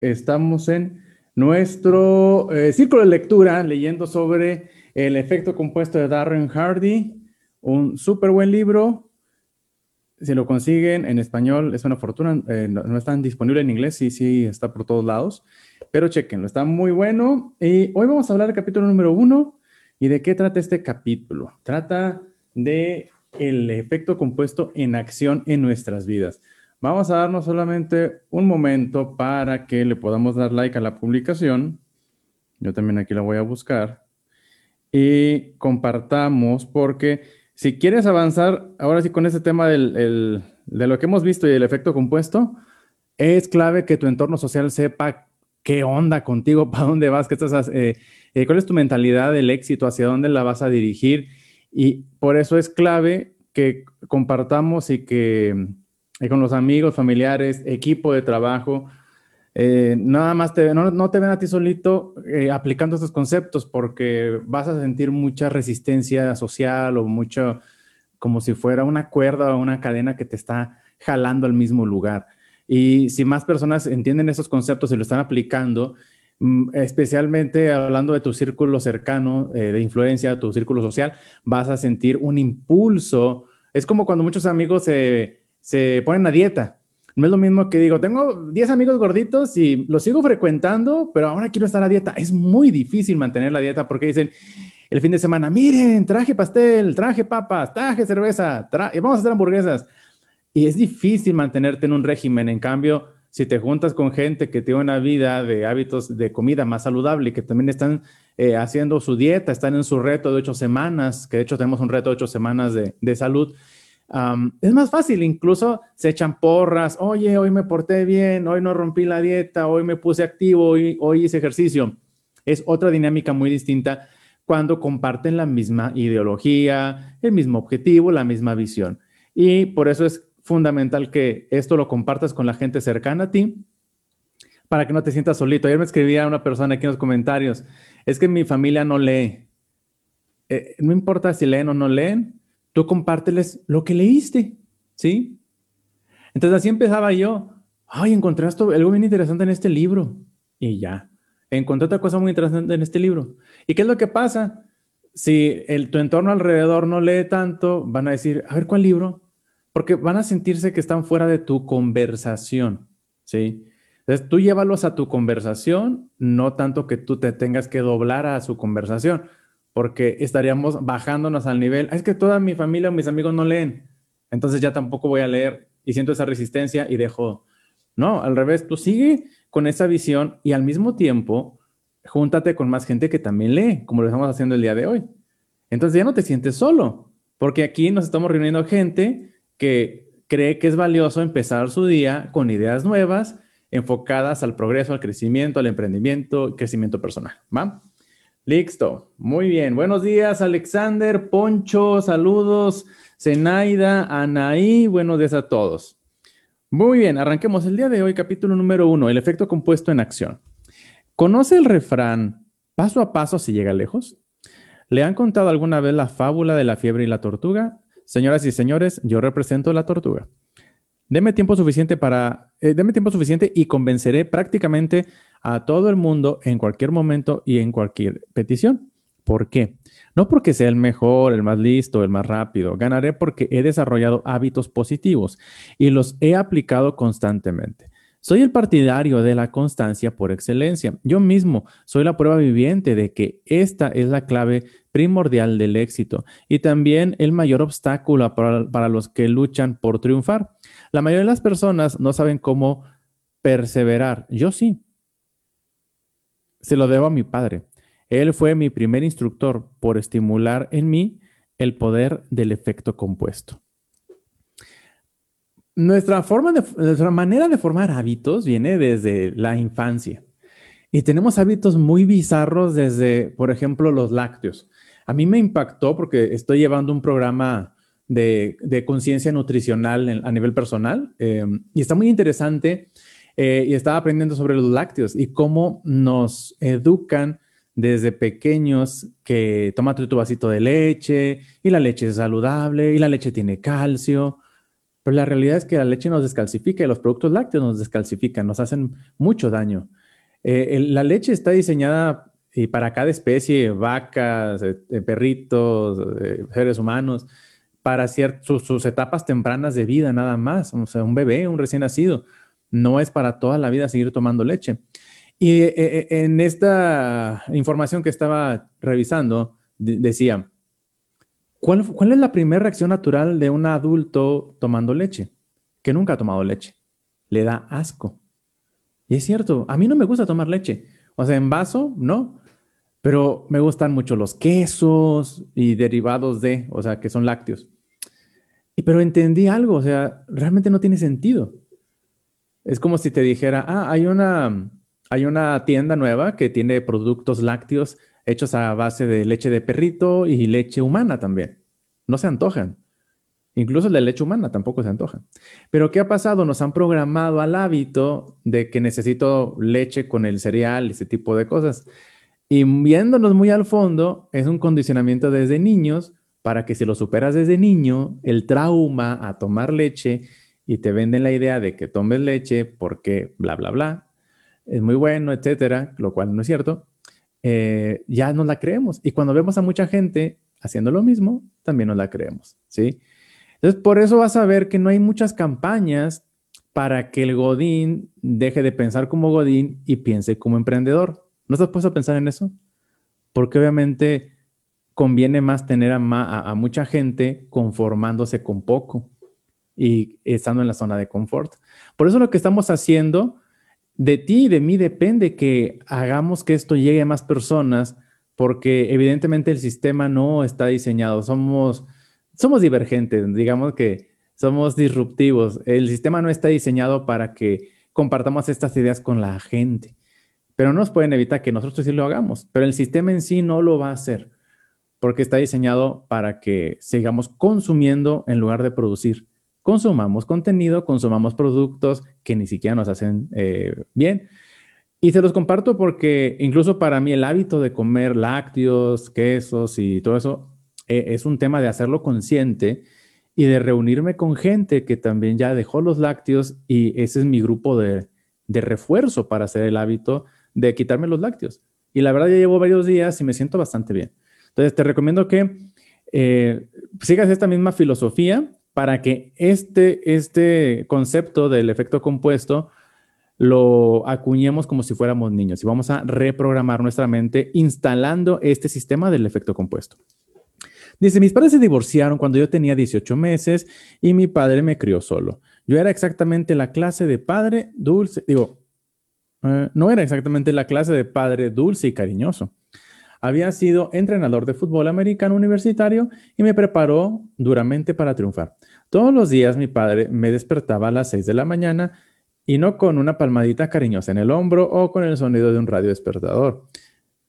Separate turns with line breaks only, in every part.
Estamos en nuestro eh, círculo de lectura leyendo sobre el efecto compuesto de Darren Hardy, un súper buen libro. Si lo consiguen en español es una fortuna, eh, no, no, está disponible en inglés, sí, sí, está por todos lados, pero chequenlo, está muy bueno. Y hoy vamos a hablar del capítulo número uno. ¿Y de qué trata este capítulo? Trata de el efecto compuesto en acción en nuestras vidas. Vamos a darnos solamente un momento para que le podamos dar like a la publicación. Yo también aquí la voy a buscar. Y compartamos porque si quieres avanzar ahora sí con este tema de lo que hemos visto y el efecto compuesto, es clave que tu entorno social sepa qué onda contigo, para dónde vas, qué estás, eh, eh, cuál es tu mentalidad del éxito, hacia dónde la vas a dirigir. Y por eso es clave que compartamos y que con los amigos, familiares, equipo de trabajo. Eh, nada más te, no, te ven a ti solito eh, aplicando estos conceptos porque vas a sentir mucha resistencia social o mucho como si fuera una cuerda o una cadena que te está jalando al mismo lugar. Y si más personas entienden esos conceptos y lo están aplicando, mm, especialmente hablando de tu círculo cercano eh, de influencia, tu círculo social, vas a sentir un impulso. Es como cuando muchos amigos se se ponen a dieta. No es lo mismo que digo, tengo 10 amigos gorditos y los sigo frecuentando, pero ahora quiero estar a dieta. Es muy difícil mantener la dieta porque dicen el fin de semana, miren, traje pastel, traje papas, traje cerveza, vamos a hacer hamburguesas. Y es difícil mantenerte en un régimen. En cambio, si te juntas con gente que tiene una vida de hábitos de comida más saludable y que también están eh, haciendo su dieta, están en su reto de ocho semanas, que de hecho tenemos un reto de ocho semanas de, de salud, es más fácil, incluso se echan porras, oye, hoy me porté bien, hoy no rompí la dieta, hoy me puse activo, hoy, hice ejercicio. Es otra dinámica muy distinta cuando comparten la misma ideología, el mismo objetivo, la misma visión. Y por eso es fundamental que esto lo compartas con la gente cercana a ti para que no te sientas solito. Ayer me escribía una persona aquí en los comentarios, es que mi familia no lee. Eh, no importa si leen o no leen, tú compárteles lo que leíste, ¿sí? Entonces así empezaba yo, ay, encontré algo bien interesante en este libro, y ya, encontré otra cosa muy interesante en este libro. ¿Y qué es lo que pasa? Si el, tu entorno alrededor no lee tanto, van a decir, a ver, ¿cuál libro? Porque van a sentirse que están fuera de tu conversación, ¿sí? Entonces tú llévalos a tu conversación, no tanto que tú te tengas que doblar a su conversación porque estaríamos bajándonos al nivel, es que toda mi familia o mis amigos no leen, entonces ya tampoco voy a leer y siento esa resistencia y dejo. No, al revés, tú sigue con esa visión y al mismo tiempo júntate con más gente que también lee, como lo estamos haciendo el día de hoy. Entonces ya no te sientes solo, porque aquí nos estamos reuniendo gente que cree que es valioso empezar su día con ideas nuevas enfocadas al progreso, al crecimiento, al emprendimiento, crecimiento personal. ¿va? Listo, muy bien. Buenos días, Alexander, Poncho, saludos, Zenaida, Anaí, buenos días a todos. Muy bien, arranquemos el día de hoy, capítulo número uno, el efecto compuesto en acción. ¿Conoce el refrán paso a paso si llega lejos? ¿Le han contado alguna vez la fábula de la fiebre y la tortuga? Señoras y señores, yo represento la tortuga. Deme tiempo suficiente para, eh, deme tiempo suficiente y convenceré prácticamente a todo el mundo en cualquier momento y en cualquier petición. ¿Por qué? No porque sea el mejor, el más listo, el más rápido. Ganaré porque he desarrollado hábitos positivos y los he aplicado constantemente. Soy el partidario de la constancia por excelencia. Yo mismo soy la prueba viviente de que esta es la clave primordial del éxito y también el mayor obstáculo para, para los que luchan por triunfar. La mayoría de las personas no saben cómo perseverar. Yo sí. Se lo debo a mi padre. Él fue mi primer instructor por estimular en mí el poder del efecto compuesto. Nuestra, forma de, nuestra manera de formar hábitos viene desde la infancia. Y tenemos hábitos muy bizarros desde, por ejemplo, los lácteos. A mí me impactó porque estoy llevando un programa de, conciencia nutricional a nivel personal eh, y está muy interesante eh, y estaba aprendiendo sobre los lácteos y cómo nos educan desde pequeños que toma tu vasito de leche y la leche es saludable y la leche tiene calcio. Pero la realidad es que la leche nos descalcifica y los productos lácteos nos descalcifican, nos hacen mucho daño. Eh, la leche está diseñada y para cada especie, vacas, eh, eh, perritos, seres humanos, para sus, sus, etapas tempranas de vida nada más. O sea, un bebé, un recién nacido, no es para toda la vida seguir tomando leche. Y en esta información que estaba revisando, decía, ¿cuál, ¿cuál es la primera reacción natural de un adulto tomando leche? Que nunca ha tomado leche. Le da asco. Y es cierto, a mí no me gusta tomar leche. O sea, en vaso, no. Pero me gustan mucho los quesos y derivados de, o sea, que son lácteos. Y pero entendí algo, o sea, realmente no tiene sentido. Es como si te dijera, ah, hay una, hay una tienda nueva que tiene productos lácteos hechos a base de leche de perrito y leche humana también. No se antojan. Incluso la leche humana tampoco se antoja. Pero ¿qué ha pasado? Nos han programado al hábito de que necesito leche con el cereal ese tipo de cosas. Y viéndonos muy al fondo, es un condicionamiento desde niños para que si lo superas desde niño, el trauma a tomar leche y te venden la idea de que tomes leche porque bla, bla, bla, es muy bueno, etcétera, lo cual no es cierto, eh, ya no la creemos. Y cuando vemos a mucha gente haciendo lo mismo, también nos la creemos, ¿sí? Entonces, por eso vas a ver que no hay muchas campañas para que el Godín deje de pensar como Godín y piense como emprendedor. ¿No has puesto a pensar en eso? Porque obviamente conviene más tener a, mucha gente conformándose con poco y estando en la zona de confort. Por eso lo que estamos haciendo, de ti y de mí depende que hagamos que esto llegue a más personas, porque evidentemente el sistema no está diseñado. Somos somos divergentes, digamos que somos disruptivos. El sistema no está diseñado para que compartamos estas ideas con la gente, pero no nos pueden evitar que nosotros sí lo hagamos, pero el sistema en sí no lo va a hacer porque está diseñado para que sigamos consumiendo en lugar de producir. Consumamos contenido, consumamos productos que ni siquiera nos hacen eh, bien. Y se los comparto porque incluso para mí el hábito de comer lácteos, quesos y todo eso e, es un tema de hacerlo consciente y de reunirme con gente que también ya dejó los lácteos y ese es mi grupo de, refuerzo para hacer el hábito de quitarme los lácteos. Y la verdad ya llevo varios días y me siento bastante bien. Entonces te recomiendo que eh, sigas esta misma filosofía para que este, este concepto del efecto compuesto lo acuñemos como si fuéramos niños y vamos a reprogramar nuestra mente instalando este sistema del efecto compuesto. Dice, mis padres se divorciaron cuando yo tenía 18 meses y mi padre me crió solo. Yo era exactamente la clase de padre dulce, digo, eh, no era exactamente la clase de padre dulce y cariñoso. Había sido entrenador de fútbol americano universitario y me preparó duramente para triunfar. Todos los días mi padre me despertaba a las 6 de la mañana y no con una palmadita cariñosa en el hombro o con el sonido de un radio despertador.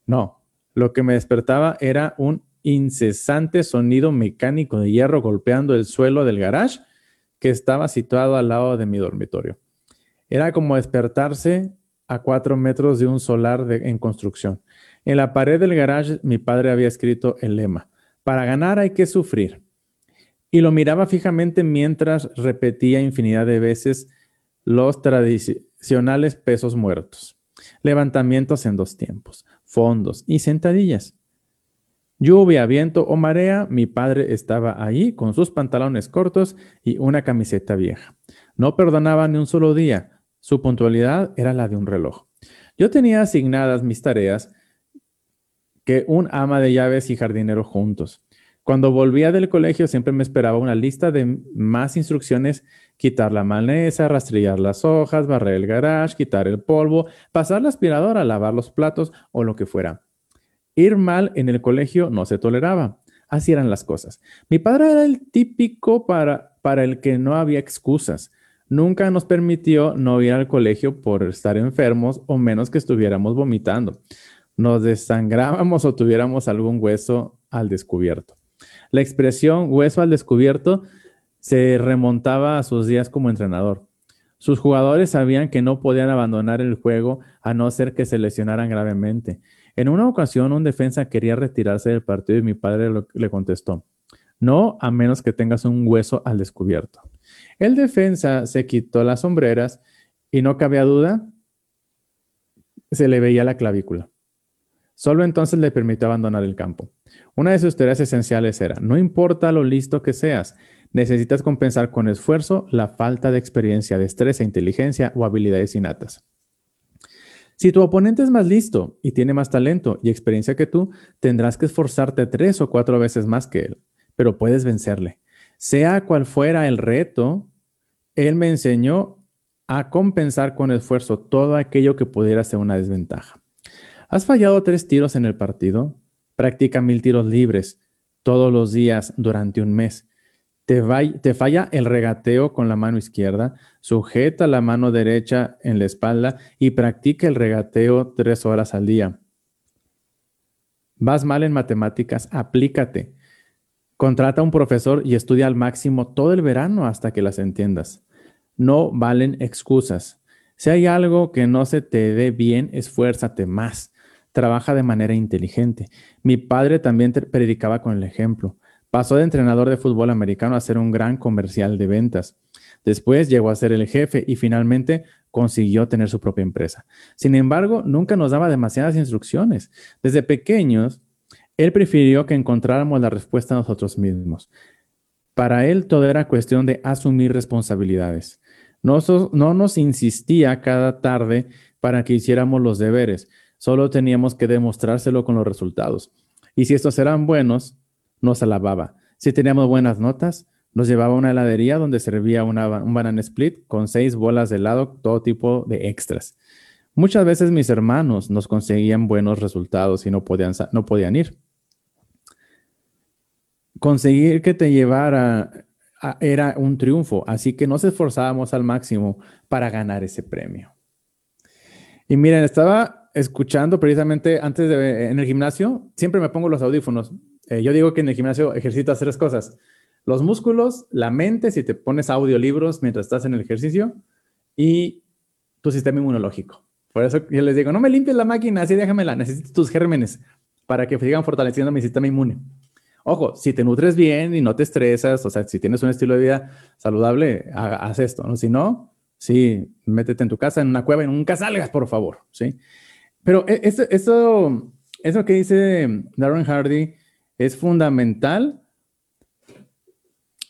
No, lo que me despertaba era un incesante sonido mecánico de hierro golpeando el suelo del garage que estaba situado al lado de mi dormitorio. Era como despertarse a cuatro metros de un solar en construcción. En la pared del garage mi padre había escrito el lema, para ganar hay que sufrir. Y lo miraba fijamente mientras repetía infinidad de veces los tradicionales pesos muertos, levantamientos en dos tiempos, fondos y sentadillas. Lluvia, viento o marea, mi padre estaba allí con sus pantalones cortos y una camiseta vieja. No perdonaba ni un solo día. Su puntualidad era la de un reloj. Yo tenía asignadas mis tareas que un ama de llaves y jardinero juntos. Cuando volvía del colegio siempre me esperaba una lista de más instrucciones, quitar la maleza, rastrillar las hojas, barrer el garage, quitar el polvo, pasar la aspiradora, lavar los platos o lo que fuera. Ir mal en el colegio no se toleraba. Así eran las cosas. Mi padre era el típico para, para el que no había excusas. Nunca nos permitió no ir al colegio por estar enfermos o menos que estuviéramos vomitando. Nos desangrábamos o tuviéramos algún hueso al descubierto. La expresión hueso al descubierto se remontaba a sus días como entrenador. Sus jugadores sabían que no podían abandonar el juego a no ser que se lesionaran gravemente. En una ocasión, un defensa quería retirarse del partido y mi padre le contestó, no a menos que tengas un hueso al descubierto. El defensa se quitó las sombreras y no cabía duda, se le veía la clavícula. Solo entonces le permitió abandonar el campo. Una de sus teorías esenciales era, no importa lo listo que seas, necesitas compensar con esfuerzo la falta de experiencia, destreza, inteligencia o habilidades innatas. Si tu oponente es más listo y tiene más talento y experiencia que tú, tendrás que esforzarte tres o cuatro veces más que él, pero puedes vencerle. Sea cual fuera el reto, él me enseñó a compensar con esfuerzo todo aquello que pudiera ser una desventaja. ¿Has fallado tres tiros en el partido? Practica mil tiros libres todos los días durante un mes. Te, falla el regateo con la mano izquierda, sujeta la mano derecha en la espalda y practica el regateo tres horas al día. Vas mal en matemáticas, aplícate. Contrata a un profesor y estudia al máximo todo el verano hasta que las entiendas. No valen excusas. Si hay algo que no se te dé bien, esfuérzate más. Trabaja de manera inteligente. Mi padre también predicaba con el ejemplo. Pasó de entrenador de fútbol americano a ser un gran comercial de ventas. Después llegó a ser el jefe y finalmente consiguió tener su propia empresa. Sin embargo, nunca nos daba demasiadas instrucciones. Desde pequeños, él prefirió que encontráramos la respuesta nosotros mismos. Para él todo era cuestión de asumir responsabilidades. No, no nos insistía cada tarde para que hiciéramos los deberes, solo teníamos que demostrárselo con los resultados. Y si estos eran buenos, nos alababa. Si teníamos buenas notas, nos llevaba a una heladería donde servía un banana split con seis bolas de helado, todo tipo de extras. Muchas veces mis hermanos nos conseguían buenos resultados y no podían, no podían ir conseguir que te llevara era un triunfo, así que nos esforzábamos al máximo para ganar ese premio. Y miren, estaba escuchando precisamente antes de en el gimnasio, siempre me pongo los audífonos. Eh, yo digo que en el gimnasio ejercitas tres cosas: los músculos, la mente, si te pones audiolibros mientras estás en el ejercicio, y tu sistema inmunológico. Por eso yo les digo, no me limpies la máquina, así déjamela, necesito tus gérmenes para que sigan fortaleciendo mi sistema inmune. Ojo, si te nutres bien y no te estresas, o sea, si tienes un estilo de vida saludable, haz esto, ¿no? Si no, sí, métete en tu casa, en una cueva y nunca salgas, por favor, ¿sí? Pero e, eso, eso, eso que dice Darren Hardy es fundamental.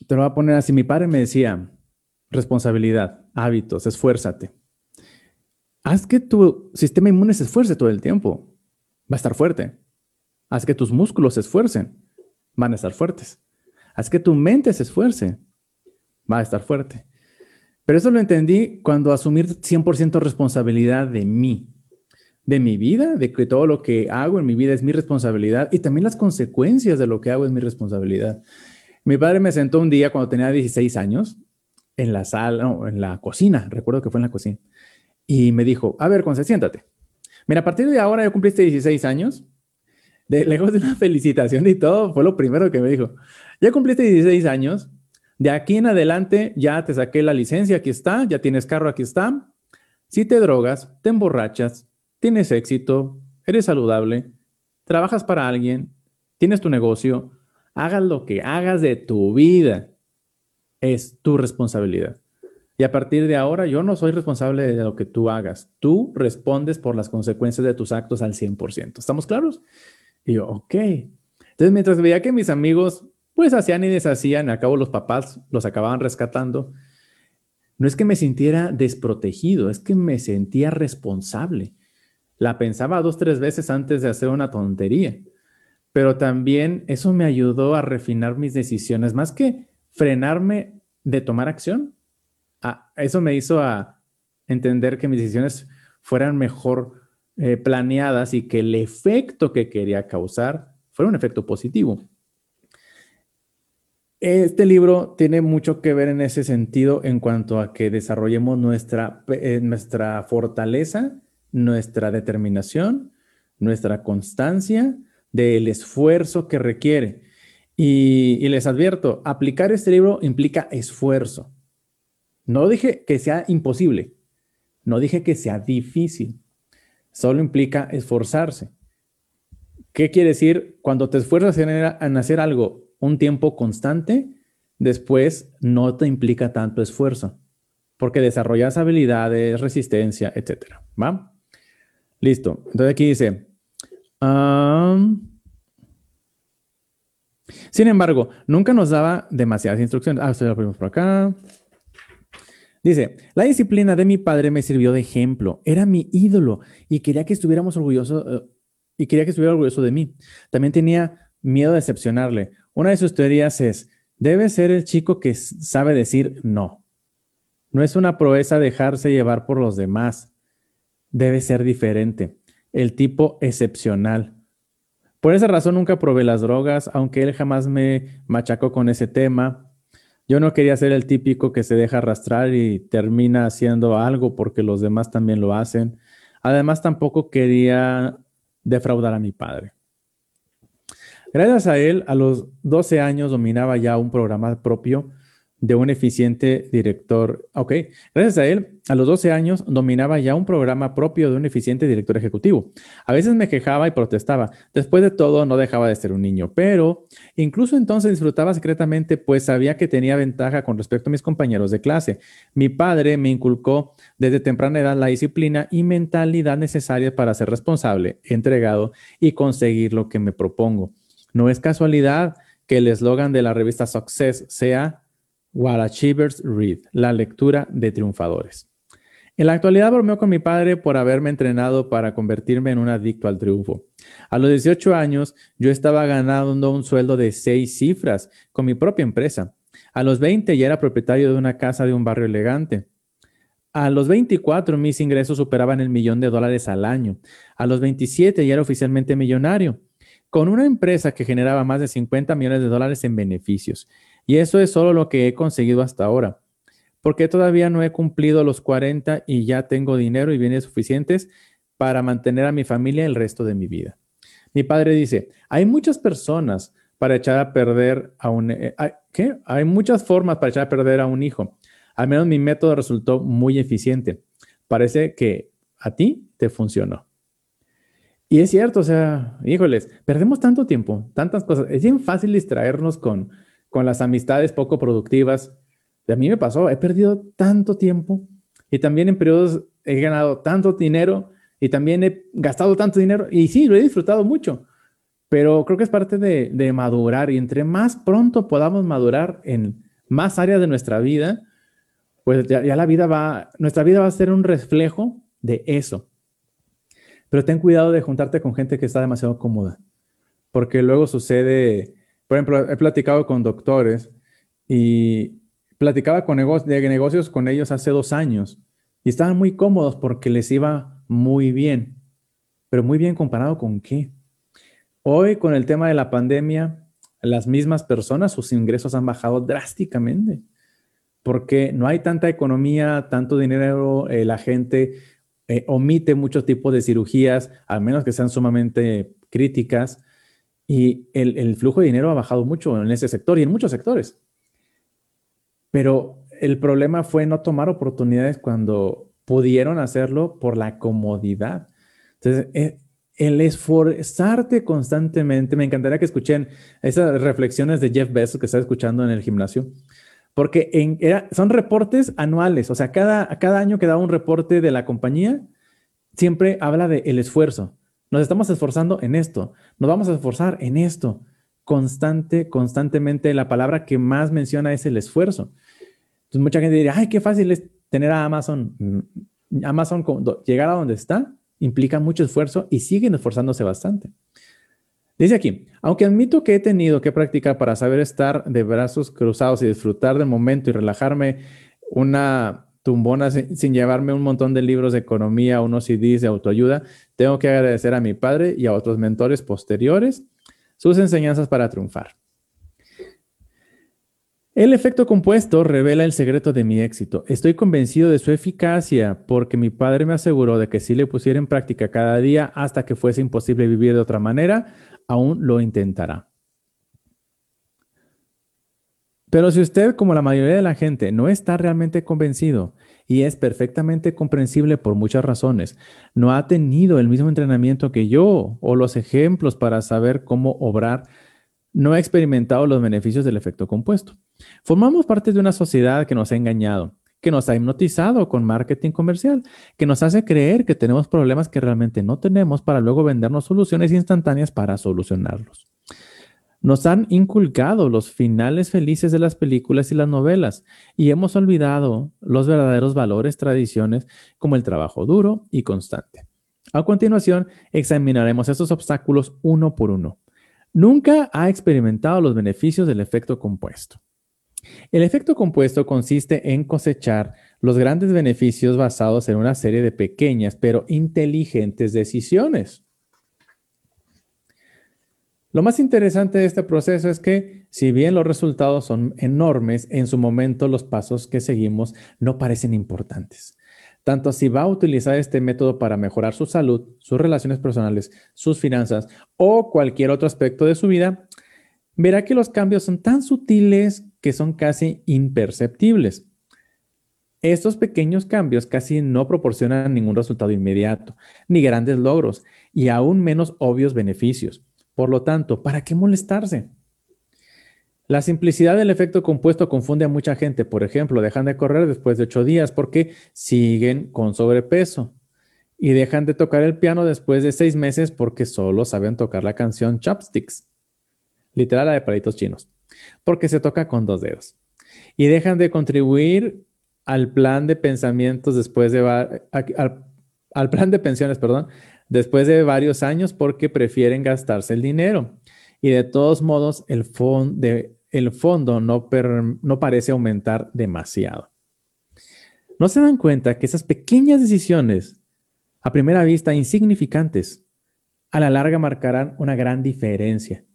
Te lo voy a poner así. Mi padre me decía, responsabilidad, hábitos, esfuérzate. Haz que tu sistema inmune se esfuerce todo el tiempo. Va a estar fuerte. Haz que tus músculos se esfuercen van a estar fuertes. Haz que tu mente se esfuerce, va a estar fuerte. Pero eso lo entendí cuando asumir 100% responsabilidad de mí, de mi vida, de que todo lo que hago en mi vida es mi responsabilidad y también las consecuencias de lo que hago es mi responsabilidad. Mi padre me sentó un día cuando tenía 16 años en la sala, no, en la cocina, recuerdo que fue en la cocina, y me dijo, a ver, Conce, siéntate. Mira, a partir de ahora ya cumpliste 16 años, de, lejos de una felicitación y todo, fue lo primero que me dijo. Ya cumpliste 16 años, de aquí en adelante ya te saqué la licencia, aquí está, ya tienes carro, aquí está. Si te drogas, te emborrachas, tienes éxito, eres saludable, trabajas para alguien, tienes tu negocio, hagas lo que hagas de tu vida, es tu responsabilidad. Y a partir de ahora yo no soy responsable de lo que tú hagas. Tú respondes por las consecuencias de tus actos al 100%. ¿Estamos claros? Y yo, ok. Entonces, mientras veía que mis amigos, pues hacían y deshacían, a cabo los papás los acababan rescatando, no es que me sintiera desprotegido, es que me sentía responsable. La pensaba dos, tres veces antes de hacer una tontería. Pero también eso me ayudó a refinar mis decisiones, más que frenarme de tomar acción. eso me hizo a entender que mis decisiones fueran mejor eh, planeadas y que el efecto que quería causar fuera un efecto positivo. Este libro tiene mucho que ver en ese sentido en cuanto a que desarrollemos nuestra, eh, nuestra fortaleza, nuestra determinación, nuestra constancia del esfuerzo que requiere. y, les advierto, aplicar este libro implica esfuerzo. No dije que sea imposible, no dije que sea difícil. Solo implica esforzarse. ¿Qué quiere decir? Cuando te esfuerzas en, hacer algo un tiempo constante, después no te implica tanto esfuerzo, porque desarrollas habilidades, resistencia, etcétera. ¿Va? Listo. Entonces aquí dice. sin embargo, nunca nos daba demasiadas instrucciones. Ah, esto lo ponemos por acá. Dice, la disciplina de mi padre me sirvió de ejemplo. Era mi ídolo y quería que estuviéramos orgullosos eh, y quería que estuviera orgulloso de mí. También tenía miedo de decepcionarle. Una de sus teorías es, debe ser el chico que sabe decir no. No es una proeza dejarse llevar por los demás. Debe ser diferente. El tipo excepcional. Por esa razón nunca probé las drogas, aunque él jamás me machacó con ese tema. Yo no quería ser el típico que se deja arrastrar y termina haciendo algo porque los demás también lo hacen. Además, tampoco quería defraudar a mi padre. Gracias a él, a los 12 años dominaba ya un programa propio de un eficiente director. Ok, gracias a él, a los 12 años dominaba ya un programa propio de un eficiente director ejecutivo. A veces me quejaba y protestaba. Después de todo, no dejaba de ser un niño, pero incluso entonces disfrutaba secretamente, pues sabía que tenía ventaja con respecto a mis compañeros de clase. Mi padre me inculcó desde temprana edad la disciplina y mentalidad necesarias para ser responsable, entregado y conseguir lo que me propongo. No es casualidad que el eslogan de la revista Success sea What Achievers Read, la lectura de triunfadores. En la actualidad bromeo con mi padre por haberme entrenado para convertirme en un adicto al triunfo. A los 18 años yo estaba ganando un sueldo de seis cifras con mi propia empresa. A los 20 ya era propietario de una casa de un barrio elegante. A los 24 mis ingresos superaban el millón de dólares al año. A los 27 ya era oficialmente millonario, con una empresa que generaba más de 50 millones de dólares en beneficios. Y eso es solo lo que he conseguido hasta ahora. Porque todavía no he cumplido los 40 y ya tengo dinero y bienes suficientes para mantener a mi familia el resto de mi vida. Mi padre dice, hay muchas personas para echar a perder a un... Eh, ¿Qué? Hay muchas formas para echar a perder a un hijo. Al menos mi método resultó muy eficiente. Parece que a ti te funcionó. Y es cierto, o sea, híjoles, perdemos tanto tiempo, tantas cosas. Es bien fácil distraernos con, con las amistades poco productivas. A mí me pasó, he perdido tanto tiempo y también en periodos he ganado tanto dinero y también he gastado tanto dinero y sí, lo he disfrutado mucho, pero creo que es parte de, madurar y entre más pronto podamos madurar en más áreas de nuestra vida, pues ya, ya la vida va, nuestra vida va a ser un reflejo de eso. Pero ten cuidado de juntarte con gente que está demasiado cómoda, porque luego sucede por ejemplo, he platicado con doctores y platicaba con de negocios con ellos hace dos años y estaban muy cómodos porque les iba muy bien. Pero muy bien comparado con qué. Hoy con el tema de la pandemia, las mismas personas, sus ingresos han bajado drásticamente porque no hay tanta economía, tanto dinero, eh, la gente eh, omite muchos tipos de cirugías, al menos que sean sumamente críticas. Y el, flujo de dinero ha bajado mucho en ese sector y en muchos sectores. Pero el problema fue no tomar oportunidades cuando pudieron hacerlo por la comodidad. Entonces, eh, el esforzarte constantemente, me encantaría que escuchen esas reflexiones de Jeff Bezos que está escuchando en el gimnasio, porque son reportes anuales, o sea, cada, cada año que da un reporte de la compañía, siempre habla del el esfuerzo. Nos estamos esforzando en esto, nos vamos a esforzar en esto. Constante, constantemente, la palabra que más menciona es el esfuerzo. Entonces, mucha gente diría, ay, qué fácil es tener a Amazon. Mm, Amazon, llegar a donde está, implica mucho esfuerzo y siguen esforzándose bastante. Dice aquí, aunque admito que he tenido que practicar para saber estar de brazos cruzados y disfrutar del momento y relajarme una tumbona sin, llevarme un montón de libros de economía, unos CDs de autoayuda, tengo que agradecer a mi padre y a otros mentores posteriores sus enseñanzas para triunfar. El efecto compuesto revela el secreto de mi éxito. Estoy convencido de su eficacia porque mi padre me aseguró de que si le pusiera en práctica cada día hasta que fuese imposible vivir de otra manera, aún lo intentará. Pero si usted, como la mayoría de la gente, no está realmente convencido, y es perfectamente comprensible por muchas razones, no ha tenido el mismo entrenamiento que yo o los ejemplos para saber cómo obrar, no ha experimentado los beneficios del efecto compuesto. Formamos parte de una sociedad que nos ha engañado, que nos ha hipnotizado con marketing comercial, que nos hace creer que tenemos problemas que realmente no tenemos para luego vendernos soluciones instantáneas para solucionarlos. Nos han inculcado los finales felices de las películas y las novelas y hemos olvidado los verdaderos valores, tradiciones como el trabajo duro y constante. A continuación, examinaremos estos obstáculos uno por uno. Nunca ha experimentado los beneficios del efecto compuesto. El efecto compuesto consiste en cosechar los grandes beneficios basados en una serie de pequeñas pero inteligentes decisiones. Lo más interesante de este proceso es que, si bien los resultados son enormes, en su momento los pasos que seguimos no parecen importantes. Tanto si va a utilizar este método para mejorar su salud, sus relaciones personales, sus finanzas o cualquier otro aspecto de su vida, verá que los cambios son tan sutiles que son casi imperceptibles. Estos pequeños cambios casi no proporcionan ningún resultado inmediato, ni grandes logros, y aún menos obvios beneficios. Por lo tanto, ¿para qué molestarse? La simplicidad del efecto compuesto confunde a mucha gente. Por ejemplo, dejan de correr después de ocho días porque siguen con sobrepeso. Y dejan de tocar el piano después de seis meses porque solo saben tocar la canción Chopsticks. Literal la de palitos chinos. Porque se toca con dos dedos. Y dejan de contribuir al plan de pensamientos después de... Al, al plan de pensiones, perdón, después de varios años porque prefieren gastarse el dinero. Y de todos modos, el, fondo no parece aumentar demasiado. ¿No se dan cuenta que esas pequeñas decisiones, a primera vista insignificantes, a la larga marcarán una gran diferencia?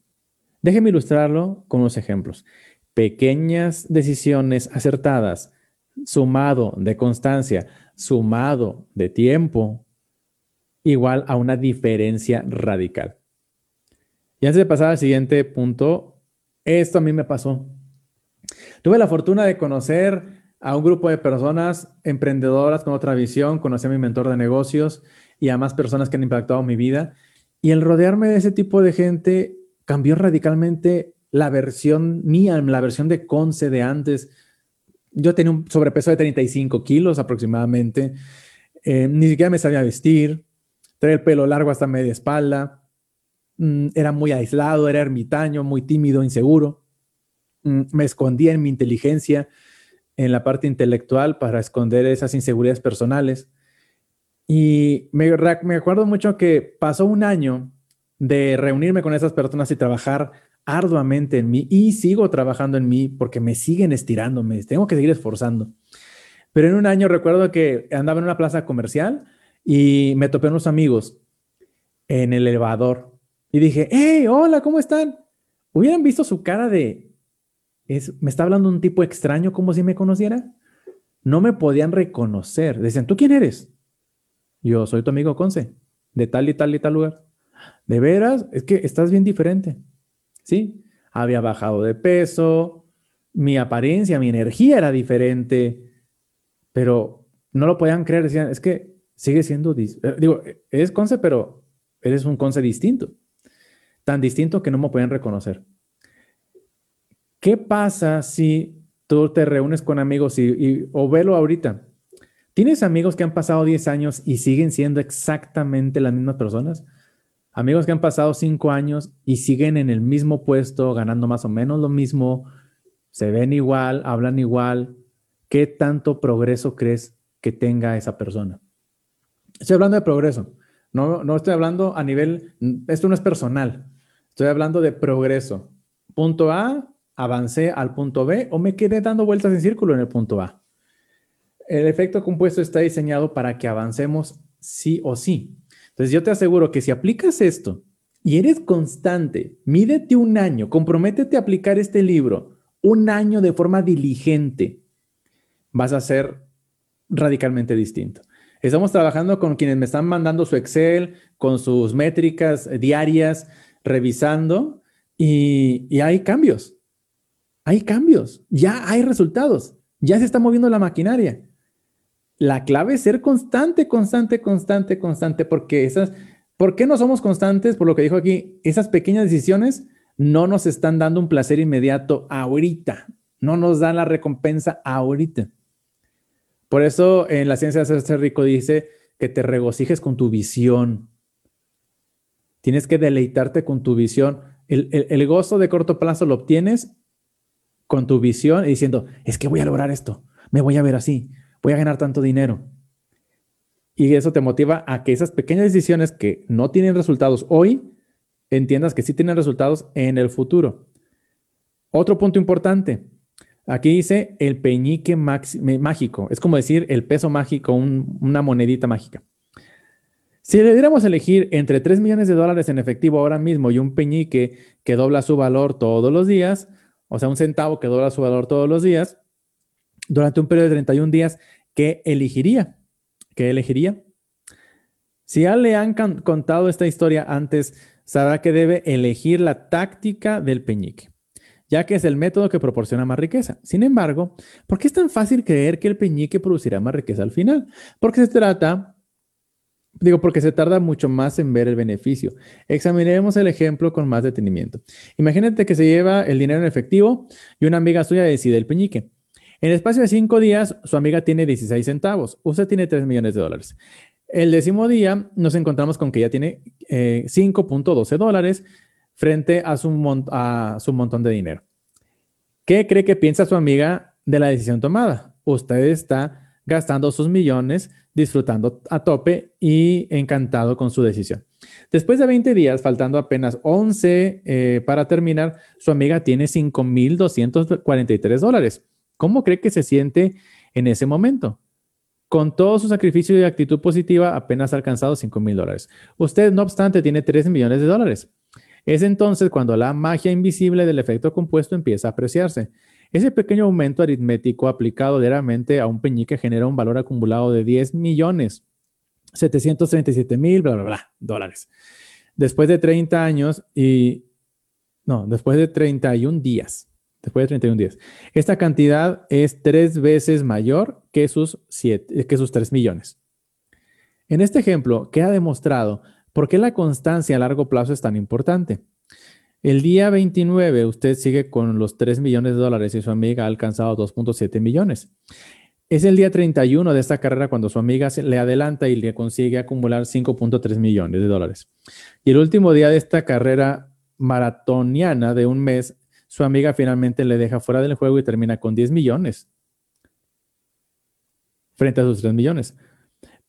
Déjenme ilustrarlo con unos ejemplos. Pequeñas decisiones acertadas, sumado de constancia, sumado de tiempo, igual a una diferencia radical. Y antes de pasar al siguiente punto, esto a mí me pasó. Tuve la fortuna de conocer a un grupo de personas emprendedoras con otra visión, conocí a mi mentor de negocios y a más personas que han impactado mi vida. Y el rodearme de ese tipo de gente cambió radicalmente la versión mía, la versión de Conce de antes. Yo tenía un sobrepeso de 35 kilos aproximadamente. Eh, ni siquiera me sabía vestir. Traía el pelo largo hasta media espalda. Mm, era muy aislado, era ermitaño, muy tímido, inseguro. Mm, me escondía en mi inteligencia, en la parte intelectual, para esconder esas inseguridades personales. Y me, me acuerdo mucho que pasó un año de reunirme con esas personas y trabajar arduamente en mí y sigo trabajando en mí porque me siguen estirándome, tengo que seguir esforzando. Pero en un año recuerdo que andaba en una plaza comercial y me topé unos amigos en el elevador y dije, hey, hola, ¿cómo están? Hubieran visto su cara de, es, me está hablando un tipo extraño como si me conociera. No me podían reconocer. Decían, ¿tú quién eres? Yo soy tu amigo Conce, de tal y tal y tal lugar. De veras, es que estás bien diferente. Sí, había bajado de peso, mi apariencia, mi energía era diferente, pero no lo podían creer. Decían, es que sigue siendo, eh, digo, eres Conce, pero eres un Conce distinto. Tan distinto que no me pueden reconocer. ¿Qué pasa si tú te reúnes con amigos y, o velo ahorita? ¿Tienes amigos que han pasado 10 años y siguen siendo exactamente las mismas personas? Amigos que han pasado 5 años y siguen en el mismo puesto, ganando más o menos lo mismo, se ven igual, hablan igual. ¿Qué tanto progreso crees que tenga esa persona? Estoy hablando de progreso. No, no estoy hablando a nivel, esto no es personal. Estoy hablando de progreso. Punto A, avancé al punto B o me quedé dando vueltas en círculo en el punto A. El efecto compuesto está diseñado para que avancemos sí o sí. Entonces yo te aseguro que si aplicas esto y eres constante, mídete un año, comprométete a aplicar este libro un año de forma diligente, vas a ser radicalmente distinto. Estamos trabajando con quienes me están mandando su Excel, con sus métricas diarias, revisando y, hay cambios. Hay cambios, ya hay resultados, ya se está moviendo la maquinaria. La clave es ser constante, constante, constante, constante, porque esas, ¿por qué no somos constantes? Por lo que dijo aquí, esas pequeñas decisiones no nos están dando un placer inmediato ahorita, no nos dan la recompensa ahorita. Por eso en la ciencia de hacerse rico dice que te regocijes con tu visión. Tienes que deleitarte con tu visión. El, el gozo de corto plazo lo obtienes con tu visión y diciendo, es que voy a lograr esto, me voy a ver así, voy a ganar tanto dinero. Y eso te motiva a que esas pequeñas decisiones que no tienen resultados hoy, entiendas que sí tienen resultados en el futuro. Otro punto importante. Aquí dice el peñique mágico. Es como decir el peso mágico, una monedita mágica. Si le diéramos a elegir entre 3 millones de dólares en efectivo ahora mismo y un peñique que dobla su valor todos los días, o sea, un centavo que dobla su valor todos los días, durante un periodo de 31 días, ¿qué elegiría? ¿Qué elegiría? Si ya le han contado esta historia antes, sabrá que debe elegir la táctica del peñique, ya que es el método que proporciona más riqueza. Sin embargo, ¿por qué es tan fácil creer que el peñique producirá más riqueza al final? Porque se trata Digo, porque se tarda mucho más en ver el beneficio. Examinemos el ejemplo con más detenimiento. Imagínate que se lleva el dinero en efectivo y una amiga suya decide el peñique. En el espacio de cinco días, su amiga tiene 16 centavos. Usted tiene 3 millones de dólares. El décimo día nos encontramos con que ella tiene 5.12 eh, dólares frente a su, montón de dinero. ¿Qué cree que piensa su amiga de la decisión tomada? Usted está gastando sus millones, disfrutando a tope y encantado con su decisión. Después de 20 días, faltando apenas 11 eh, para terminar, su amiga tiene 5.243 dólares. ¿Cómo cree que se siente en ese momento? Con todo su sacrificio y actitud positiva, apenas ha alcanzado 5 mil dólares. Usted, no obstante, tiene 3 millones de dólares. Es entonces cuando la magia invisible del efecto compuesto empieza a apreciarse. Ese pequeño aumento aritmético aplicado diariamente a un peñique genera un valor acumulado de 10 millones 737 mil, bla, bla, bla, dólares. Después de 30 años y, no, después de 31 días, después de 31 días. Esta cantidad es tres veces mayor que sus, sus 3 millones. En este ejemplo queda demostrado por qué la constancia a largo plazo es tan importante. El día 29 usted sigue con los 3 millones de dólares y su amiga ha alcanzado 2.7 millones. Es el día 31 de esta carrera cuando su amiga le adelanta y le consigue acumular 5.3 millones de dólares. Y el último día de esta carrera maratoniana de un mes su amiga finalmente le deja fuera del juego y termina con 10 millones frente a sus 3 millones.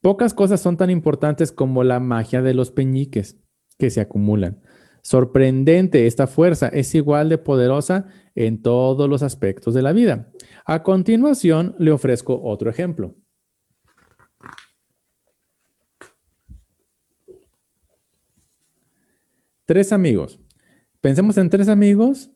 Pocas cosas son tan importantes como la magia de los peñiques que se acumulan. Sorprendente, esta fuerza es igual de poderosa en todos los aspectos de la vida. A continuación, le ofrezco otro ejemplo. Tres amigos. Pensemos en tres amigos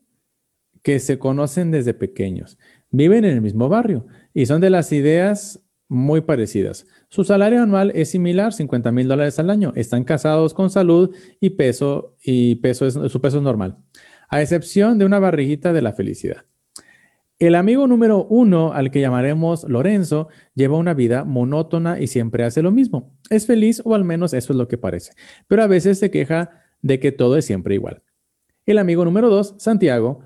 que se conocen desde pequeños, viven en el mismo barrio y son de las ideas muy parecidas. Su salario anual es similar, 50 mil dólares al año. Están casados con salud y peso, y peso es, su peso es normal, a excepción de una barriguita de la felicidad. El amigo número uno, al que llamaremos Lorenzo, lleva una vida monótona y siempre hace lo mismo. Es feliz o al menos eso es lo que parece, pero a veces se queja de que todo es siempre igual. El amigo número dos, Santiago,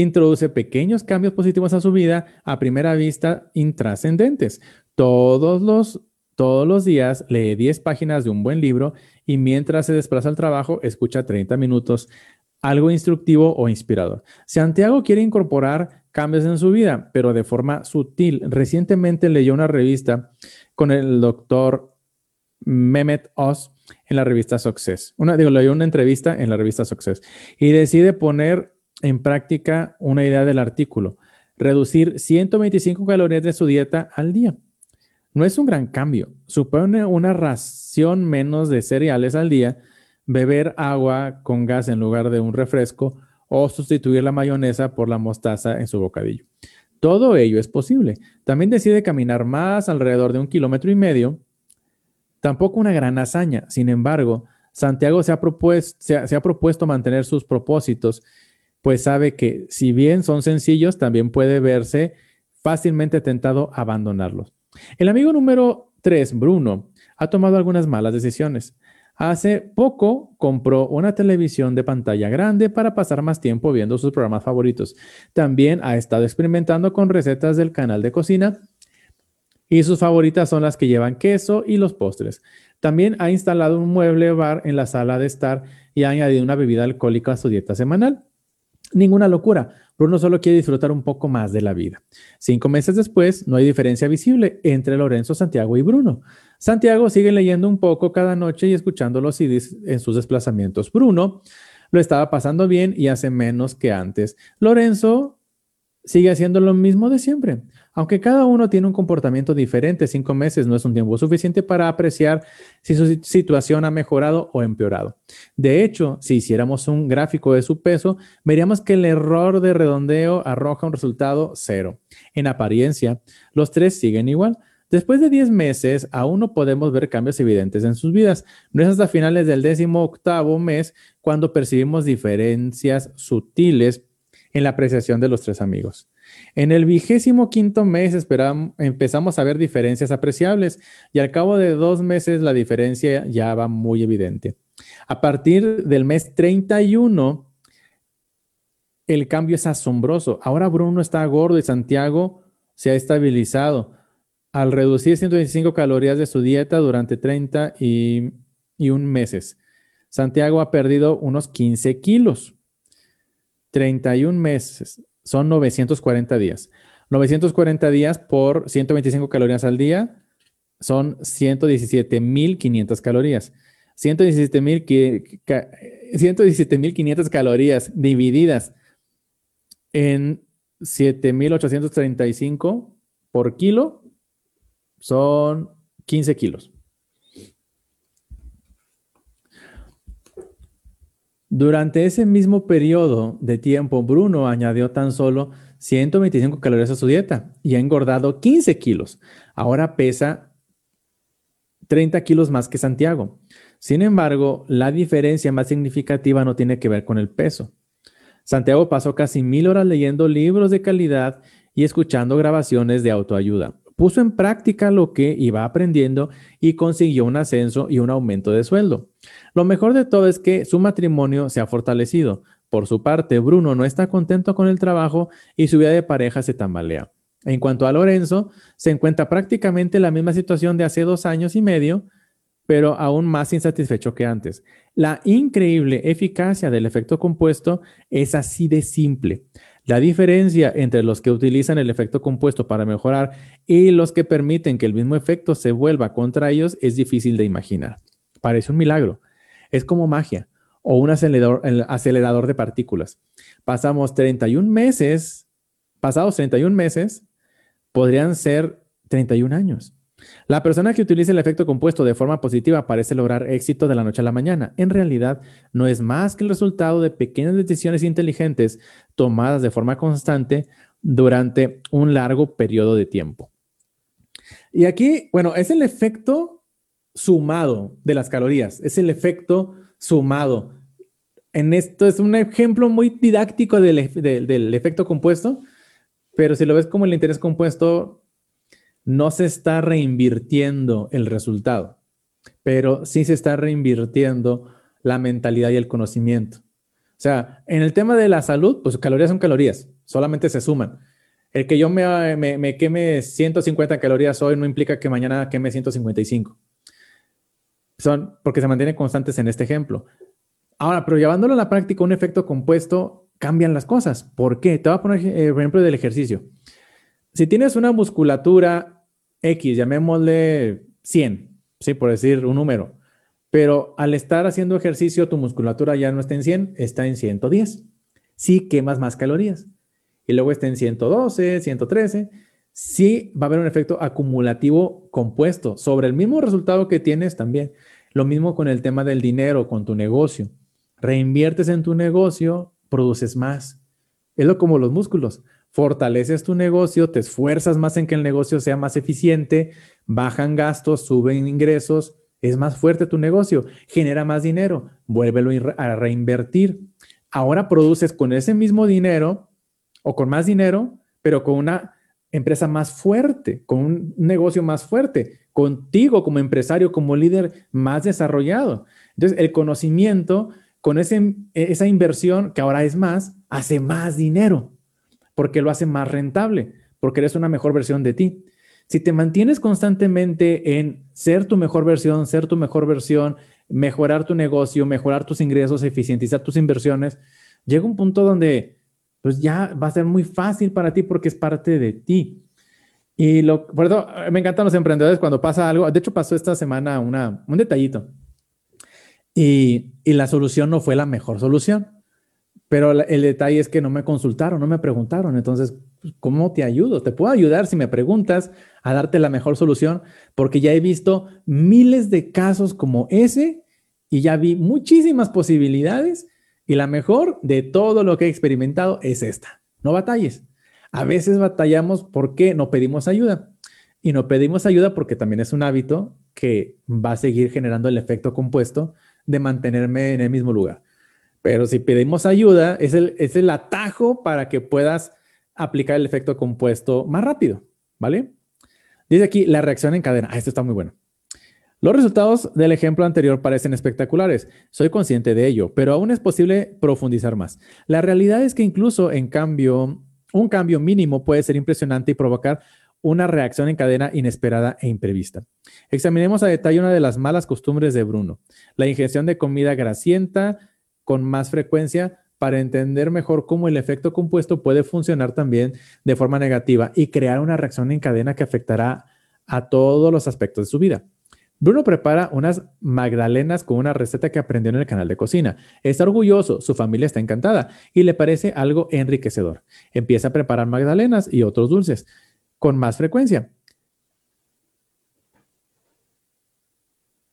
introduce pequeños cambios positivos a su vida a primera vista intrascendentes. Todos los, todos los días lee 10 páginas de un buen libro y mientras se desplaza al trabajo escucha 30 minutos algo instructivo o inspirador. Santiago quiere incorporar cambios en su vida, pero de forma sutil. Recientemente leyó una revista con el doctor Mehmet Oz en la revista Success. Una, digo, leyó una entrevista en la revista Success y decide poner en práctica una idea del artículo, reducir 125 calorías de su dieta al día. No es un gran cambio, supone una ración menos de cereales al día, beber agua con gas en lugar de un refresco o sustituir la mayonesa por la mostaza en su bocadillo. Todo ello es posible. También decide caminar más alrededor de un kilómetro y medio. Tampoco una gran hazaña. Sin embargo, Santiago se ha, propuesto, se ha propuesto mantener sus propósitos pues sabe que si bien son sencillos, también puede verse fácilmente tentado a abandonarlos. El amigo número 3, Bruno, ha tomado algunas malas decisiones. Hace poco compró una televisión de pantalla grande para pasar más tiempo viendo sus programas favoritos. También ha estado experimentando con recetas del canal de cocina y sus favoritas son las que llevan queso y los postres. También ha instalado un mueble bar en la sala de estar y ha añadido una bebida alcohólica a su dieta semanal. Ninguna locura. Bruno solo quiere disfrutar un poco más de la vida. Cinco meses después, no hay diferencia visible entre Lorenzo, Santiago y Bruno. Santiago sigue leyendo un poco cada noche y escuchando los CDs en sus desplazamientos. Bruno lo estaba pasando bien y hace menos que antes. Lorenzo sigue haciendo lo mismo de siempre. Aunque cada uno tiene un comportamiento diferente, cinco meses no es un tiempo suficiente para apreciar si su situación ha mejorado o empeorado. De hecho, si hiciéramos un gráfico de su peso, veríamos que el error de redondeo arroja un resultado cero. En apariencia, los tres siguen igual. Después de 10 meses, aún no podemos ver cambios evidentes en sus vidas. No es hasta finales del décimo octavo mes cuando percibimos diferencias sutiles en la apreciación de los tres amigos. En el vigésimo quinto mes empezamos a ver diferencias apreciables y al cabo de dos meses la diferencia ya va muy evidente. A partir del mes 31, el cambio es asombroso. Ahora Bruno está gordo y Santiago se ha estabilizado. Al reducir 125 calorías de su dieta durante 31 meses, Santiago ha perdido unos 15 kilos. 31 meses son 940 días. 940 días por 125 calorías al día son 117.500 calorías. 117.500 calorías divididas en 7.835 por kilo son 15 kilos. Durante ese mismo periodo de tiempo, Bruno añadió tan solo 125 calorías a su dieta y ha engordado 15 kilos. Ahora pesa 30 kilos más que Santiago. Sin embargo, la diferencia más significativa no tiene que ver con el peso. Santiago pasó casi mil horas leyendo libros de calidad y escuchando grabaciones de autoayuda. Puso en práctica lo que iba aprendiendo y consiguió un ascenso y un aumento de sueldo. Lo mejor de todo es que su matrimonio se ha fortalecido. Por su parte, Bruno no está contento con el trabajo y su vida de pareja se tambalea. En cuanto a Lorenzo, se encuentra prácticamente en la misma situación de hace dos años y medio, pero aún más insatisfecho que antes. La increíble eficacia del efecto compuesto es así de simple. La diferencia entre los que utilizan el efecto compuesto para mejorar y los que permiten que el mismo efecto se vuelva contra ellos es difícil de imaginar. Parece un milagro. Es como magia o un acelerador, de partículas. Pasamos 31 meses, pasados 31 meses, podrían ser 31 años. La persona que utiliza el efecto compuesto de forma positiva parece lograr éxito de la noche a la mañana. En realidad, no es más que el resultado de pequeñas decisiones inteligentes tomadas de forma constante durante un largo periodo de tiempo. Y aquí, bueno, es el efecto sumado de las calorías, es el efecto sumado. En esto es un ejemplo muy didáctico del, efecto compuesto, pero si lo ves como el interés compuesto, no se está reinvirtiendo el resultado, pero sí se está reinvirtiendo la mentalidad y el conocimiento. O sea, en el tema de la salud, pues calorías son calorías, solamente se suman. El que yo me, me, me queme 150 calorías hoy no implica que mañana queme 155 son porque se mantienen constantes en este ejemplo. Ahora, pero llevándolo a la práctica, un efecto compuesto, cambian las cosas. ¿Por qué? Te voy a poner eh, ejemplo del ejercicio. Si tienes una musculatura X, llamémosle 100, ¿sí? por decir un número, pero al estar haciendo ejercicio, tu musculatura ya no está en 100, está en 110. Sí quemas más calorías. Y luego está en 112, 113 sí va a haber un efecto acumulativo compuesto sobre el mismo resultado que tienes también. Lo mismo con el tema del dinero, con tu negocio. Reinviertes en tu negocio, produces más. Es lo como los músculos. Fortaleces tu negocio, te esfuerzas más en que el negocio sea más eficiente, bajan gastos, suben ingresos, es más fuerte tu negocio, genera más dinero, vuélvelo a reinvertir. Ahora produces con ese mismo dinero o con más dinero, pero con una empresa más fuerte, con un negocio más fuerte, contigo como empresario, como líder más desarrollado. Entonces, el conocimiento con esa inversión, que ahora es más, hace más dinero, porque lo hace más rentable, porque eres una mejor versión de ti. Si te mantienes constantemente en ser tu mejor versión, ser tu mejor versión, mejorar tu negocio, mejorar tus ingresos, eficientizar tus inversiones, llega un punto donde pues ya va a ser muy fácil para ti porque es parte de ti. Y lo, por eso me encantan los emprendedores cuando pasa algo. De hecho, pasó esta semana una, un detallito. Y, y la solución no fue la mejor solución. Pero el detalle es que no me consultaron, no me preguntaron. Entonces, ¿cómo te ayudo? Te puedo ayudar si me preguntas a darte la mejor solución, porque ya he visto miles de casos como ese y ya vi muchísimas posibilidades y la mejor de todo lo que he experimentado es esta. No batalles. A veces batallamos porque no pedimos ayuda. Y no pedimos ayuda porque también es un hábito que va a seguir generando el efecto compuesto de mantenerme en el mismo lugar. Pero si pedimos ayuda, es el, es el atajo para que puedas aplicar el efecto compuesto más rápido, ¿vale? Dice aquí la reacción en cadena. Ah, esto está muy bueno. Los resultados del ejemplo anterior parecen espectaculares, soy consciente de ello, pero aún es posible profundizar más. La realidad es que incluso en cambio, un cambio mínimo puede ser impresionante y provocar una reacción en cadena inesperada e imprevista. Examinemos a detalle una de las malas costumbres de Bruno, la ingestión de comida grasienta con más frecuencia para entender mejor cómo el efecto compuesto puede funcionar también de forma negativa y crear una reacción en cadena que afectará a todos los aspectos de su vida. Bruno prepara unas magdalenas con una receta que aprendió en el canal de cocina. Está orgulloso, su familia está encantada y le parece algo enriquecedor. Empieza a preparar magdalenas y otros dulces con más frecuencia.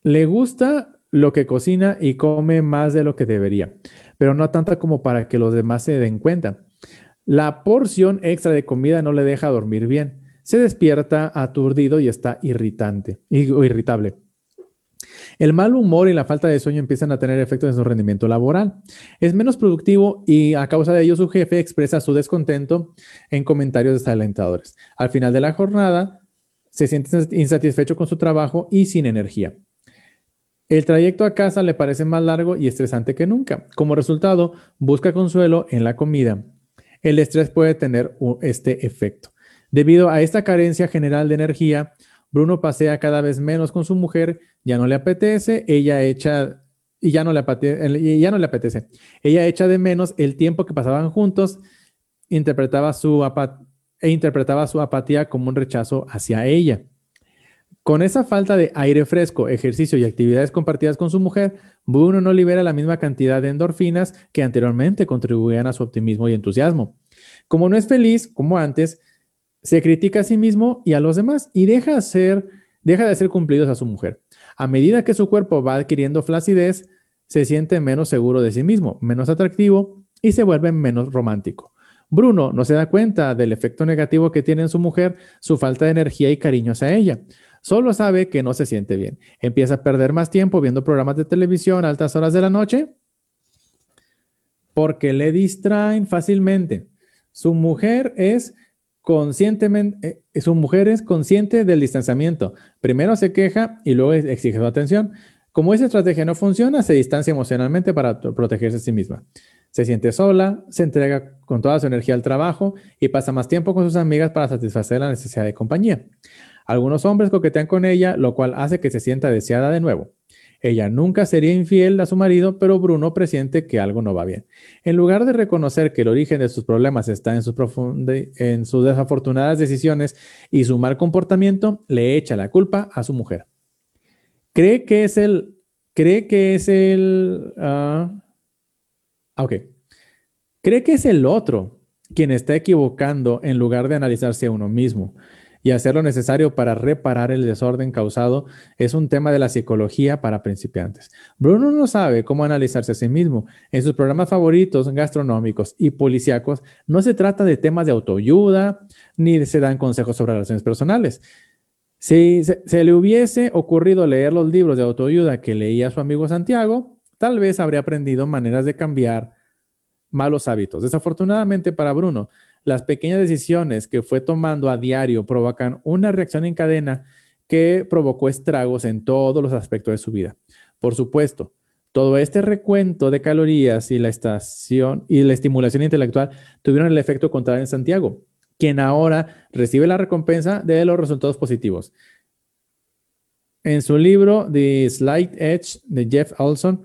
Le gusta lo que cocina y come más de lo que debería pero no tanta como para que los demás se den cuenta. La porción extra de comida no le deja dormir bien. Se despierta aturdido y está irritante o irritable. El mal humor y la falta de sueño empiezan a tener efectos en su rendimiento laboral. Es menos productivo y a causa de ello su jefe expresa su descontento en comentarios desalentadores. Al final de la jornada se siente insatisfecho con su trabajo y sin energía. El trayecto a casa le parece más largo y estresante que nunca. Como resultado, busca consuelo en la comida. El estrés puede tener este efecto. Debido a esta carencia general de energía, Bruno pasea cada vez menos con su mujer, ya no le apetece, ella echa y ya no le apetece. Ella echa de menos el tiempo que pasaban juntos, e interpretaba su apatía como un rechazo hacia ella. Con esa falta de aire fresco, ejercicio y actividades compartidas con su mujer, Bruno no libera la misma cantidad de endorfinas que anteriormente contribuían a su optimismo y entusiasmo. Como no es feliz, como antes, se critica a sí mismo y a los demás y deja, de hacer cumplidos a su mujer. A medida que su cuerpo va adquiriendo flacidez, se siente menos seguro de sí mismo, menos atractivo y se vuelve menos romántico. Bruno no se da cuenta del efecto negativo que tiene en su mujer su falta de energía y cariño hacia ella. Solo sabe que no se siente bien. Empieza a perder más tiempo viendo programas de televisión a altas horas de la noche porque le distraen fácilmente. Su mujer es eh, su mujer es consciente del distanciamiento. Primero se queja y luego exige su atención. Como esa estrategia no funciona, se distancia emocionalmente para protegerse a sí misma. Se siente sola, se entrega con toda su energía al trabajo y pasa más tiempo con sus amigas para satisfacer la necesidad de compañía. Algunos hombres coquetean con ella, lo cual hace que se sienta deseada de nuevo. Ella nunca sería infiel a su marido, pero Bruno presiente que algo no va bien. En lugar de reconocer que el origen de sus problemas está en sus, en sus desafortunadas decisiones y su mal comportamiento, le echa la culpa a su mujer. Cree que es el... Cree que es el... Uh, ok. Cree que es el otro quien está equivocando en lugar de analizarse a uno mismo y hacer lo necesario para reparar el desorden causado es un tema de la psicología para principiantes. Bruno no sabe cómo analizarse a sí mismo. En sus programas favoritos gastronómicos y policíacos no se trata de temas de autoayuda ni se dan consejos sobre relaciones personales. Si se, le hubiese ocurrido leer los libros de autoayuda que leía su amigo Santiago, tal vez habría aprendido maneras de cambiar malos hábitos. Desafortunadamente para Bruno, las pequeñas decisiones que fue tomando a diario provocan una reacción en cadena que provocó estragos en todos los aspectos de su vida. Por supuesto, Todo este recuento de calorías y la estación y la estimulación intelectual tuvieron el efecto contrario en Santiago, quien ahora recibe la recompensa de los resultados positivos. En su libro The Slight Edge de Jeff Olson,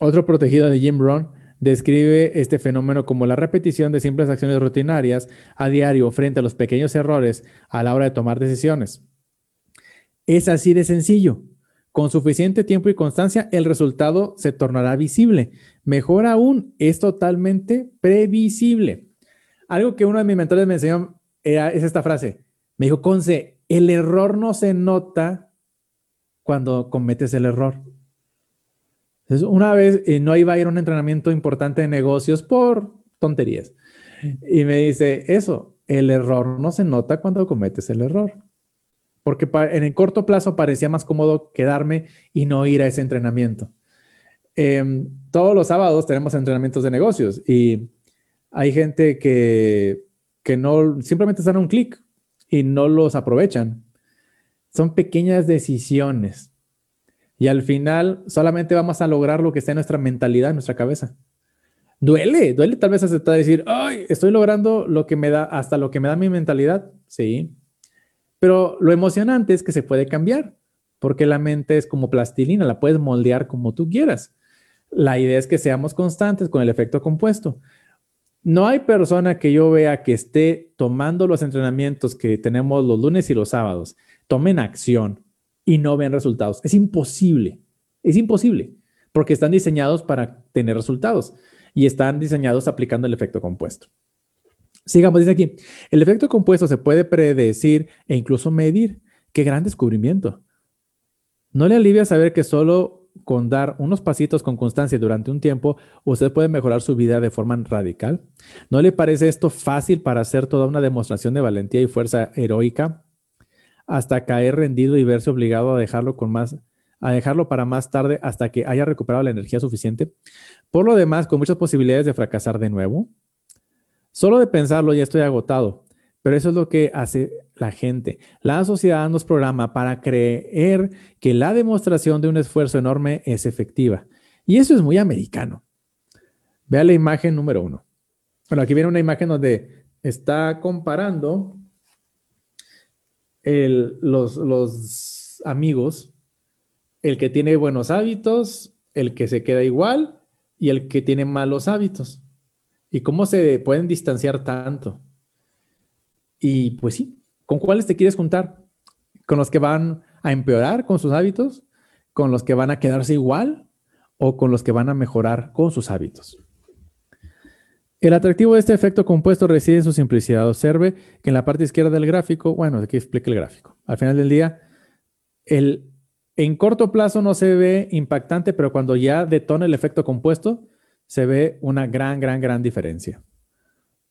otro protegido de Jim Brown, describe este fenómeno como la repetición de simples acciones rutinarias a diario frente a los pequeños errores a la hora de tomar decisiones. Es así de sencillo. Con suficiente tiempo y constancia, el resultado se tornará visible. Mejor aún, es totalmente previsible. Algo que uno de mis mentores me enseñó es esta frase. Me dijo, Conce, el error no se nota cuando cometes el error. Entonces, una vez eh, no iba a ir a un entrenamiento importante de negocios por tonterías. Y me dice, eso, el error no se nota cuando cometes el error. Porque en el corto plazo parecía más cómodo quedarme y no ir a ese entrenamiento. Em, todos los sábados tenemos entrenamientos de negocios y hay gente que, que no simplemente están un clic y no los aprovechan. Son pequeñas decisiones y al final solamente vamos a lograr lo que está en nuestra mentalidad, en nuestra cabeza. Duele, duele tal vez aceptar decir, ay, estoy logrando lo que me da, hasta lo que me da mi mentalidad. Sí. Pero lo emocionante es que se puede cambiar, porque la mente es como plastilina, la puedes moldear como tú quieras. La idea es que seamos constantes con el efecto compuesto. No hay persona que yo vea que esté tomando los entrenamientos que tenemos los lunes y los sábados, tomen acción, y no ven resultados. Es imposible, es imposible, porque están diseñados para tener resultados y están diseñados aplicando el efecto compuesto. Sigamos, dice aquí, el efecto compuesto se puede predecir e incluso medir. Qué gran descubrimiento. ¿No le alivia saber que solo con dar unos pasitos con constancia durante un tiempo, usted puede mejorar su vida de forma radical? ¿No le parece esto fácil para hacer toda una demostración de valentía y fuerza heroica? Hasta caer rendido y verse obligado a dejarlo con más a dejarlo para más tarde hasta que haya recuperado la energía suficiente. Por lo demás, con muchas posibilidades de fracasar de nuevo. Solo de pensarlo ya estoy agotado, pero eso es lo que hace la gente. La sociedad nos programa para creer que la demostración de un esfuerzo enorme es efectiva. Y eso es muy americano. Vea la imagen número uno. Bueno, aquí viene una imagen donde está comparando los, amigos, el que tiene buenos hábitos, el que se queda igual y el que tiene malos hábitos. ¿Y cómo se pueden distanciar tanto? Y pues sí, ¿con cuáles te quieres juntar? ¿Con los que van a empeorar con sus hábitos? ¿Con los que van a quedarse igual? ¿O con los que van a mejorar con sus hábitos? El atractivo de este efecto compuesto reside en su simplicidad. Observe que en la parte izquierda del gráfico, bueno, aquí explica el gráfico. Al final del día, el, en corto plazo no se ve impactante, pero cuando ya detona el efecto compuesto, se ve una gran, gran, gran diferencia.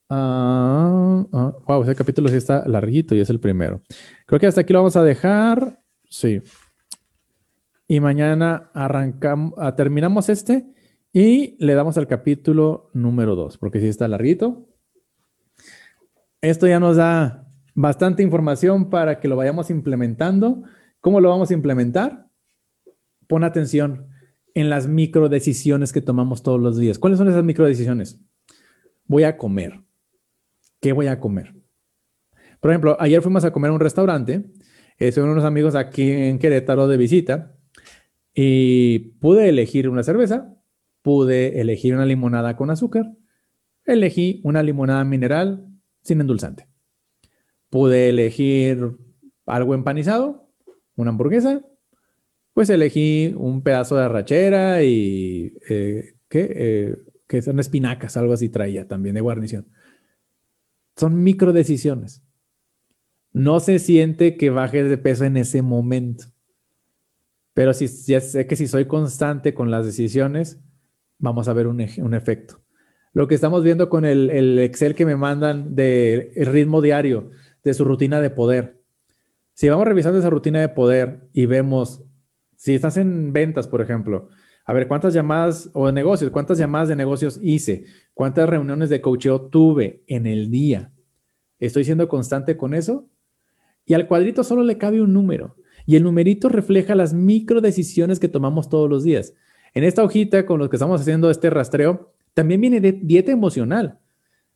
wow, ah, ese capítulo sí está larguito y es el primero. Creo que hasta aquí lo vamos a dejar. Sí. Y mañana arrancamos, ah, terminamos este y le damos al capítulo número 2, porque si está larguito. Esto ya nos da bastante información para que lo vayamos implementando. ¿Cómo lo vamos a implementar? Pon atención en las micro decisiones que tomamos todos los días. ¿Cuáles son esas micro decisiones? Voy a comer. ¿Qué voy a comer? Por ejemplo, ayer fuimos a comer a un restaurante. Eh, unos amigos aquí en Querétaro de visita. Y pude elegir una cerveza, pude elegir una limonada con azúcar, elegí una limonada mineral sin endulzante. Pude elegir algo empanizado, una hamburguesa, pues elegí un pedazo de arrachera y eh, ¿qué? Eh, que son espinacas, algo así traía también de guarnición. Son micro decisiones. No se siente que baje de peso en ese momento. Pero si, ya sé que si soy constante con las decisiones, vamos a ver un, efecto. Lo que estamos viendo con el, Excel que me mandan del ritmo diario, de su rutina de poder. Si vamos revisando esa rutina de poder y vemos, si estás en ventas, por ejemplo, a ver cuántas llamadas o de negocios, cuántas llamadas de negocios hice, cuántas reuniones de coacheo tuve en el día. ¿Estoy siendo constante con eso? Y al cuadrito solo le cabe un número.
Y el numerito refleja las micro decisiones que tomamos todos los días. En esta hojita con los que estamos haciendo este rastreo, también viene de dieta emocional.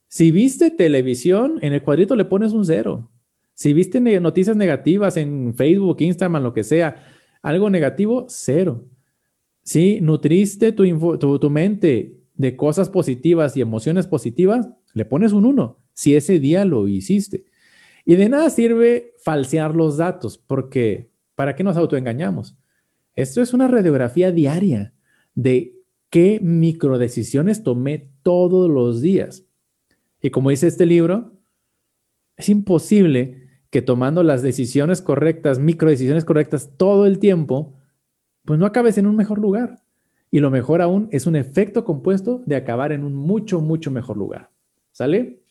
Si viste televisión, en el cuadrito le pones un cero. Si viste noticias negativas en Facebook, Instagram, lo que sea, algo negativo, cero. Si nutriste tu, tu, mente de cosas positivas y emociones positivas, le pones un uno. Si ese día lo hiciste. Y de nada sirve falsear los datos, porque ¿para qué nos autoengañamos? Esto es una radiografía diaria de qué microdecisiones tomé todos los días. Y como dice este libro, es imposible que tomando las decisiones correctas, microdecisiones correctas todo el tiempo, pues no acabes en un mejor lugar. Y lo mejor aún es un efecto compuesto de acabar en un mucho, mucho mejor lugar. ¿Sale?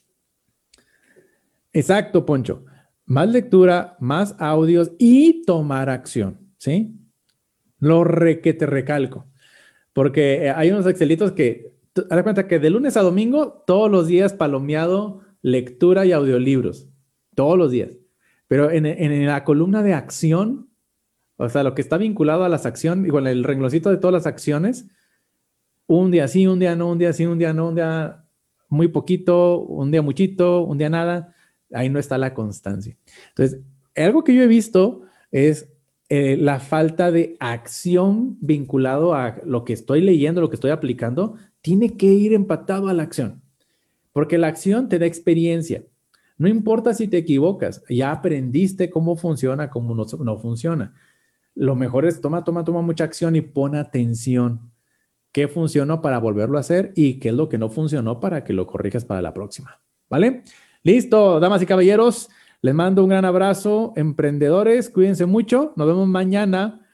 Exacto, Poncho. Más lectura, más audios y tomar acción, ¿sí? Lo re que te recalco. Porque eh, hay unos excelitos que, haz cuenta que de lunes a domingo, todos los días palomeado lectura y audiolibros. Todos los días. Pero en, la columna de acción, o sea, lo que está vinculado a las acciones, igual el rengloncito de todas las acciones, un día sí, un día no, un día sí, un día no, un día muy poquito, un día muchito, un día nada, ahí no está la constancia. Entonces, algo que yo he visto es eh, la falta de acción vinculado a lo que estoy leyendo, lo que estoy aplicando, tiene que ir empatado a la acción, porque la acción te da experiencia. No importa si te equivocas, ya aprendiste cómo funciona, cómo no, funciona. Lo mejor es toma, toma, toma mucha acción y pon atención. ¿Qué funcionó para volverlo a hacer y qué es lo que no funcionó para que lo corrijas para la próxima? ¿Vale? Listo, damas y caballeros. Les mando un gran abrazo, emprendedores. Cuídense mucho. Nos vemos mañana